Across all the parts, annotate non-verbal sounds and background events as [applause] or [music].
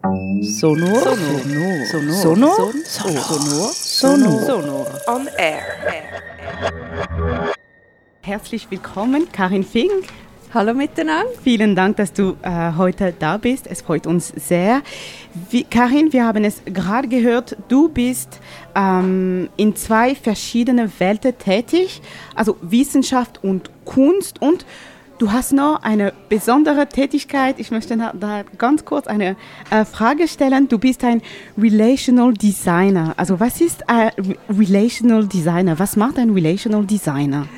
Sonor. Sonor. Sonor. Sonor. Sonor. Sonor. On air. Herzlich willkommen, Karin Fink. Hallo miteinander. Vielen Dank, dass du äh, heute da bist. Es freut uns sehr. Wie, Karin, wir haben es gerade gehört, du bist ähm, in zwei verschiedenen Welten tätig, also Wissenschaft und Kunst und Du hast noch eine besondere Tätigkeit. Ich möchte da ganz kurz eine äh, Frage stellen. Du bist ein Relational Designer. Also was ist ein Relational Designer? Was macht ein Relational Designer?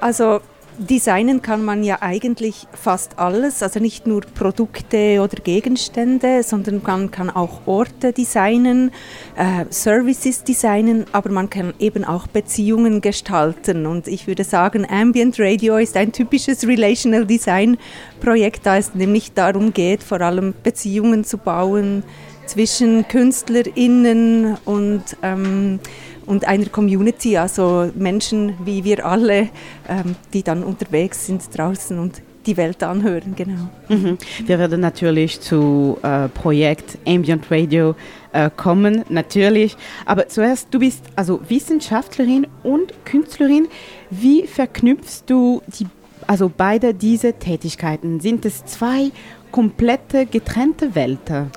Also Designen kann man ja eigentlich fast alles, also nicht nur Produkte oder Gegenstände, sondern man kann auch Orte designen, äh, Services designen, aber man kann eben auch Beziehungen gestalten. Und ich würde sagen, Ambient Radio ist ein typisches Relational Design Projekt, da es nämlich darum geht, vor allem Beziehungen zu bauen zwischen KünstlerInnen und ähm, und einer Community, also Menschen wie wir alle, ähm, die dann unterwegs sind draußen und die Welt anhören, genau. Mhm. Wir werden natürlich zu äh, Projekt Ambient Radio äh, kommen, natürlich. Aber zuerst, du bist also Wissenschaftlerin und Künstlerin. Wie verknüpfst du die, also beide diese Tätigkeiten? Sind es zwei komplette getrennte Welten?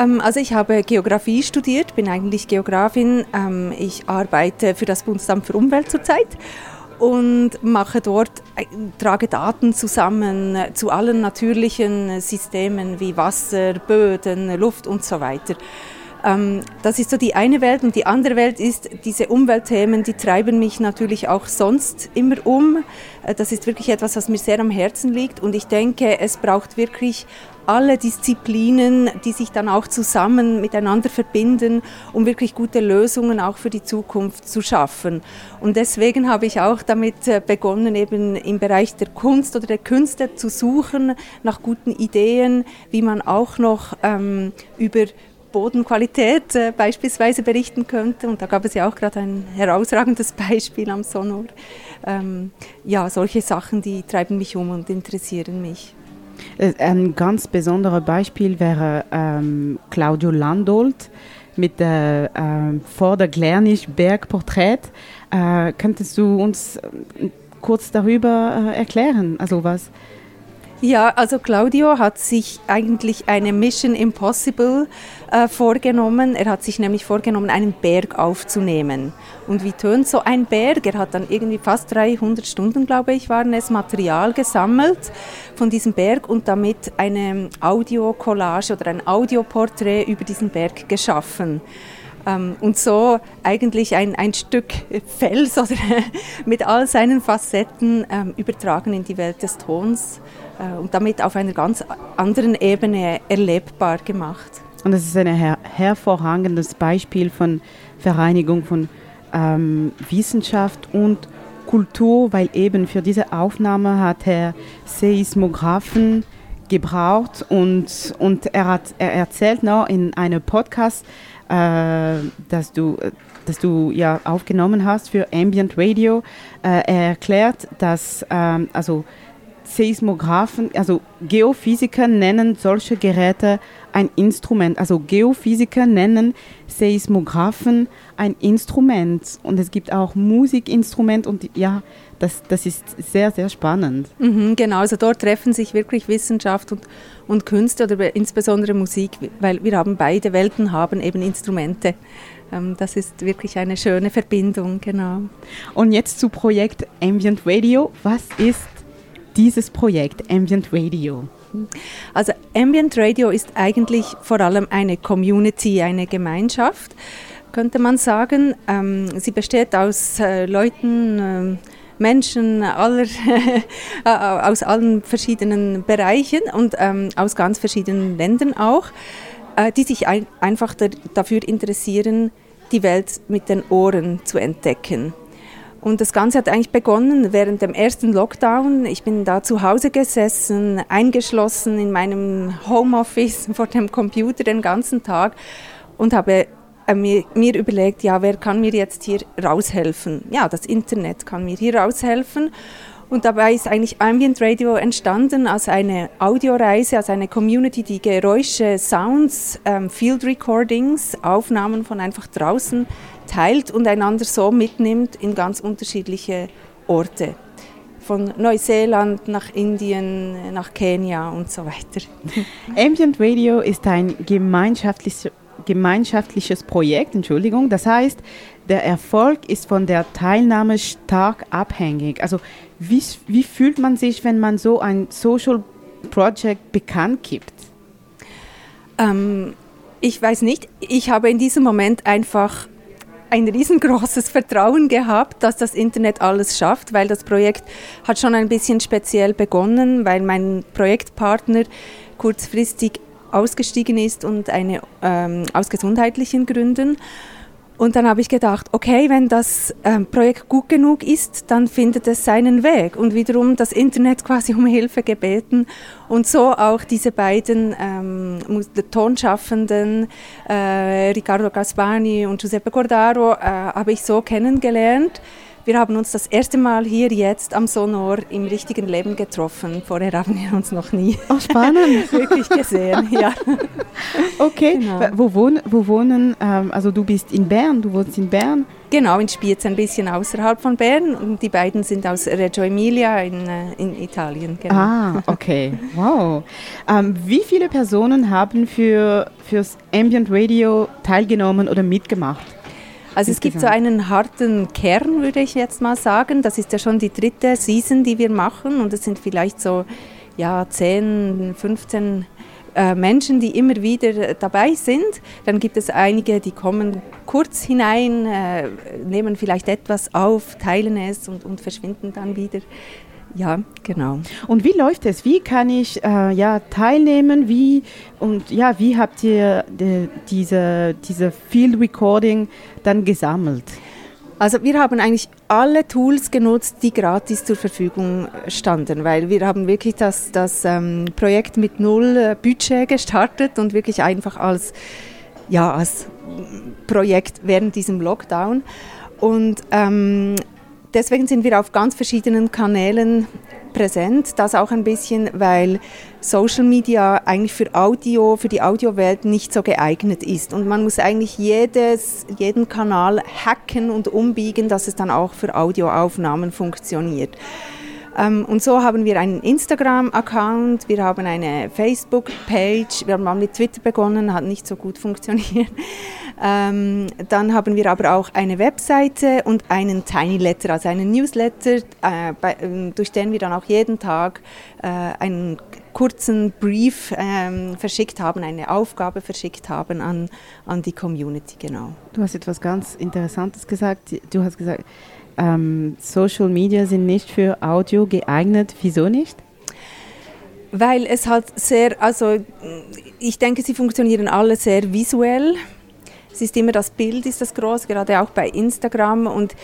Ähm, also ich habe Geografie studiert, bin eigentlich Geografin. Ähm, ich arbeite für das Bundesamt für Umwelt zurzeit und mache dort, äh, trage Daten zusammen zu allen natürlichen Systemen wie Wasser, Böden, Luft und so weiter. Ähm, das ist so die eine Welt und die andere Welt ist, diese Umweltthemen, die treiben mich natürlich auch sonst immer um. Äh, das ist wirklich etwas, was mir sehr am Herzen liegt und ich denke, es braucht wirklich alle Disziplinen, die sich dann auch zusammen miteinander verbinden, um wirklich gute Lösungen auch für die Zukunft zu schaffen. Und deswegen habe ich auch damit äh, begonnen, eben im Bereich der Kunst oder der Künste zu suchen nach guten Ideen, wie man auch noch ähm, über Bodenqualität äh, beispielsweise berichten könnte. Und da gab es ja auch gerade ein herausragendes [laughs] Beispiel am Sonor. Ähm, ja, solche Sachen, die treiben mich um und interessieren mich. Äh, ein ganz besonderes Beispiel wäre ähm, Claudio Landolt mit der äh, vor der Glernisch Bergporträt. Äh, könntest du uns äh, kurz darüber äh, erklären? Also was? Ja, also Claudio hat sich eigentlich eine Mission Impossible äh, vorgenommen. Er hat sich nämlich vorgenommen, einen Berg aufzunehmen. Und wie tönt so ein Berg? Er hat dann irgendwie fast 300 Stunden, glaube ich, waren es, Material gesammelt von diesem Berg und damit eine Audiocollage oder ein Audioporträt über diesen Berg geschaffen. Ähm, und so eigentlich ein, ein Stück Fels oder [laughs] mit all seinen Facetten ähm, übertragen in die Welt des Tons äh, und damit auf einer ganz anderen Ebene erlebbar gemacht. Und das ist ein her hervorragendes Beispiel von Vereinigung von ähm, Wissenschaft und Kultur, weil eben für diese Aufnahme hat er Seismographen gebraucht und, und er, hat, er erzählt noch in einem Podcast, äh, dass du das du ja aufgenommen hast für Ambient Radio. Äh, er erklärt, dass ähm, also Seismographen, also Geophysiker nennen solche Geräte ein Instrument. Also Geophysiker nennen Seismographen ein Instrument. Und es gibt auch Musikinstrument und ja, das, das ist sehr, sehr spannend. Mhm, genau, also dort treffen sich wirklich Wissenschaft und, und Künste oder insbesondere Musik, weil wir haben beide Welten haben eben Instrumente. Ähm, das ist wirklich eine schöne Verbindung, genau. Und jetzt zu Projekt Ambient Radio. Was ist dieses Projekt Ambient Radio? Also Ambient Radio ist eigentlich vor allem eine Community, eine Gemeinschaft, könnte man sagen. Ähm, sie besteht aus äh, Leuten, äh, Menschen aller, [laughs] äh, aus allen verschiedenen Bereichen und ähm, aus ganz verschiedenen Ländern auch, äh, die sich ein, einfach dafür interessieren, die Welt mit den Ohren zu entdecken. Und das Ganze hat eigentlich begonnen während dem ersten Lockdown. Ich bin da zu Hause gesessen, eingeschlossen in meinem Homeoffice [laughs] vor dem Computer den ganzen Tag und habe äh, mir, mir, überlegt, ja, wer kann mir jetzt hier raushelfen? Ja, das Internet kann mir hier raushelfen. Und dabei ist eigentlich Ambient Radio entstanden als eine Audioreise, als eine Community, die Geräusche, Sounds, ähm, Field Recordings, Aufnahmen von einfach draußen teilt und einander so mitnimmt in ganz unterschiedliche Orte. Von Neuseeland nach Indien, nach Kenia und so weiter. [laughs] Ambient Radio ist ein gemeinschaftliches, gemeinschaftliches Projekt, Entschuldigung. Das heißt, der Erfolg ist von der Teilnahme stark abhängig. Also wie, wie fühlt man sich, wenn man so ein Social Project bekannt gibt? Ähm, ich weiß nicht. Ich habe in diesem Moment einfach ein riesengroßes Vertrauen gehabt, dass das Internet alles schafft, weil das Projekt hat schon ein bisschen speziell begonnen, weil mein Projektpartner kurzfristig ausgestiegen ist und eine ähm, aus gesundheitlichen Gründen. Und dann habe ich gedacht, okay, wenn das ähm, Projekt gut genug ist, dann findet es seinen Weg. Und wiederum das Internet [laughs] quasi um Hilfe gebeten. Und so auch diese beiden ähm, Tonschaffenden, äh, Riccardo Gaspani und Giuseppe Cordaro, äh, habe ich so kennengelernt. Wir haben uns das erste Mal hier jetzt am Sonor im richtigen Leben getroffen. Vorher haben wir uns noch nie oh, spannend. [laughs] wirklich gesehen. Ja. Okay, genau. wo, wohnen, wo wohnen, ähm, also du bist in Bern, du wohnst in Bern? Genau, in Spiez, ein bisschen außerhalb von Bern. Und die beiden sind aus Reggio Emilia in, äh, in Italien. Genau. Ah, okay, wow. Ähm, wie viele Personen haben für, fürs Ambient Radio teilgenommen oder mitgemacht? Also es gibt so einen harten Kern, würde ich jetzt mal sagen. Das ist ja schon die dritte Season, die wir machen und es sind vielleicht so ja, 10, 15 äh, Menschen, die immer wieder dabei sind. Dann gibt es einige, die kommen kurz hinein, äh, nehmen vielleicht etwas auf, teilen es und, und verschwinden dann wieder. Ja, genau. Und wie läuft es? Wie kann ich äh, ja, teilnehmen? Wie, und ja, wie habt ihr die, diese, diese Field Recording dann gesammelt? Also wir haben eigentlich alle Tools genutzt, die gratis zur Verfügung standen, weil wir haben wirklich das, das ähm, Projekt mit null äh, Budget gestartet und wirklich einfach als, ja, als Projekt während diesem Lockdown. Und ähm, deswegen sind wir auf ganz verschiedenen Kanälen präsent. Das auch ein bisschen, weil Social Media eigentlich für Audio, für die Audiowelt nicht so geeignet ist. Und man muss eigentlich jedes, jeden Kanal hacken und umbiegen, dass es dann auch für Audioaufnahmen funktioniert. Ähm, und so haben wir einen Instagram-Account, wir haben eine Facebook-Page, wir haben mal mit Twitter begonnen, hat nicht so gut funktioniert. [laughs] Ähm, dann haben wir aber auch eine Webseite und einen Tiny Letter, also einen Newsletter, äh, bei, äh, durch den wir dann auch jeden Tag äh, einen kurzen Brief ähm, verschickt haben, eine Aufgabe verschickt haben an, an die Community, genau. Du hast etwas ganz Interessantes gesagt. Du hast gesagt, ähm, Social Media sind nicht für Audio geeignet. Wieso nicht? Weil es halt sehr, also ich denke, sie funktionieren alle sehr visuell. Es ist immer das Bild, ist das groß, gerade auch bei Instagram und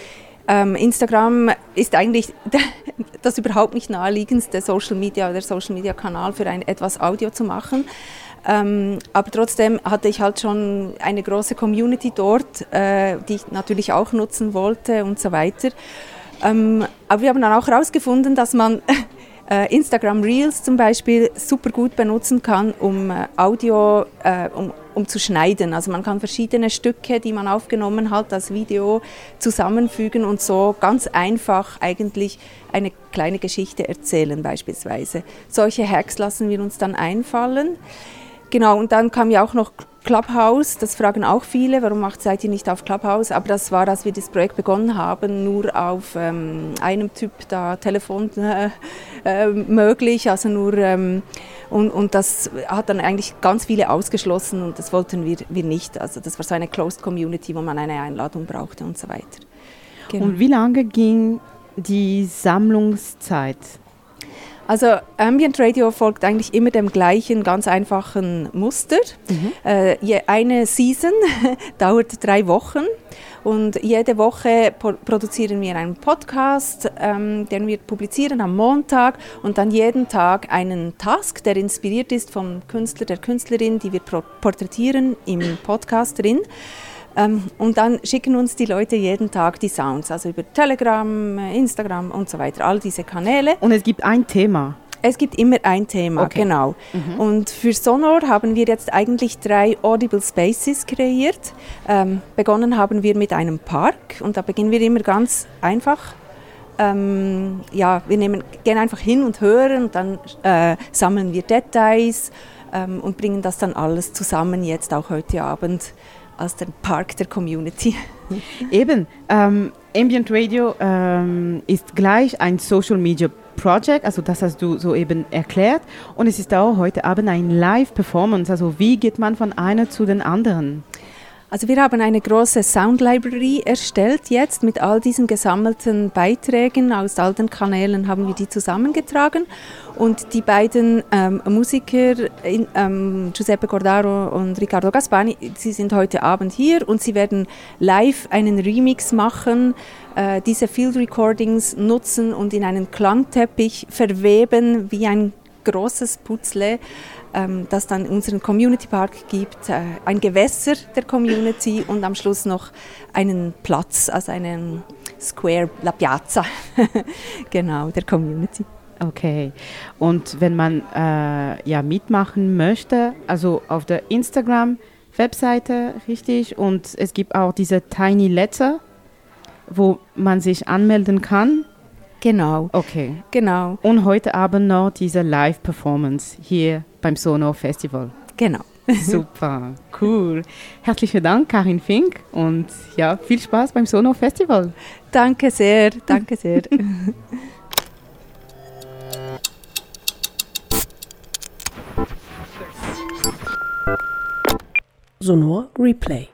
ähm, Instagram ist eigentlich [laughs] das überhaupt nicht naheliegendste Social Media oder Social Media Kanal für ein, etwas Audio zu machen. Ähm, aber trotzdem hatte ich halt schon eine große Community dort, äh, die ich natürlich auch nutzen wollte und so weiter. Ähm, aber wir haben dann auch herausgefunden, dass man [laughs] äh, Instagram Reels zum Beispiel super gut benutzen kann, um äh, Audio, äh, um, um zu schneiden. Also man kann verschiedene Stücke, die man aufgenommen hat, als Video zusammenfügen und so ganz einfach eigentlich eine kleine Geschichte erzählen beispielsweise. Solche Hacks lassen wir uns dann einfallen. Genau, und dann kam ja auch noch Clubhouse, das fragen auch viele, warum macht seid ihr nicht auf Clubhouse? Aber das war, als wir das Projekt begonnen haben, nur auf ähm, einem Typ da Telefon [laughs] äh, äh, möglich, also nur ähm, und, und das hat dann eigentlich ganz viele ausgeschlossen und das wollten wir, wir nicht. Also das war so eine Closed Community, wo man eine Einladung brauchte und so weiter. Genau. Und wie lange ging die Sammlungszeit? Also Ambient Radio folgt eigentlich immer dem gleichen ganz einfachen Muster. Mhm. Äh, eine Season [laughs] dauert drei Wochen und jede Woche produzieren wir einen Podcast, ähm, den wir publizieren am Montag und dann jeden Tag einen Task, der inspiriert ist vom Künstler, der Künstlerin, die wir porträtieren im Podcast drin. Ähm, und dann schicken uns die Leute jeden Tag die Sounds, also über Telegram, Instagram und so weiter, all diese Kanäle. Und es gibt ein Thema. Es gibt immer ein Thema, okay. genau. Mhm. Und für Sonor haben wir jetzt eigentlich drei Audible Spaces kreiert. Ähm, begonnen haben wir mit einem Park und da beginnen wir immer ganz einfach. Ähm, ja, wir nehmen, gehen einfach hin und hören und dann äh, sammeln wir Details ähm, und bringen das dann alles zusammen jetzt auch heute Abend als den Park der Community. [laughs] Eben, ähm, Ambient Radio ähm, ist gleich ein Social Media Project, also das hast du soeben erklärt. Und es ist auch heute Abend ein Live-Performance. Also wie geht man von einer zu den anderen? Also wir haben eine große Sound Library erstellt jetzt mit all diesen gesammelten Beiträgen aus all den Kanälen haben wir die zusammengetragen. Und die beiden ähm, Musiker ähm, Giuseppe Cordaro und Riccardo Gaspani, sie sind heute Abend hier und sie werden live einen Remix machen, äh, diese Field Recordings nutzen und in einen Klangteppich verweben wie ein großes Putzle ähm, das dann unseren Community Park gibt, äh, ein Gewässer der Community und am Schluss noch einen Platz, also einen Square, La Piazza, [laughs] genau, der Community. Okay. Und wenn man äh, ja mitmachen möchte, also auf der Instagram-Webseite, richtig, und es gibt auch diese Tiny Letter, wo man sich anmelden kann. Genau. Okay. Genau. Und heute Abend noch diese Live-Performance hier beim Sono Festival. Genau. [laughs] Super, cool. Herzlichen Dank, Karin Fink, und ja, viel Spaß beim Sono Festival. Danke sehr, danke sehr. [laughs] Sonor Replay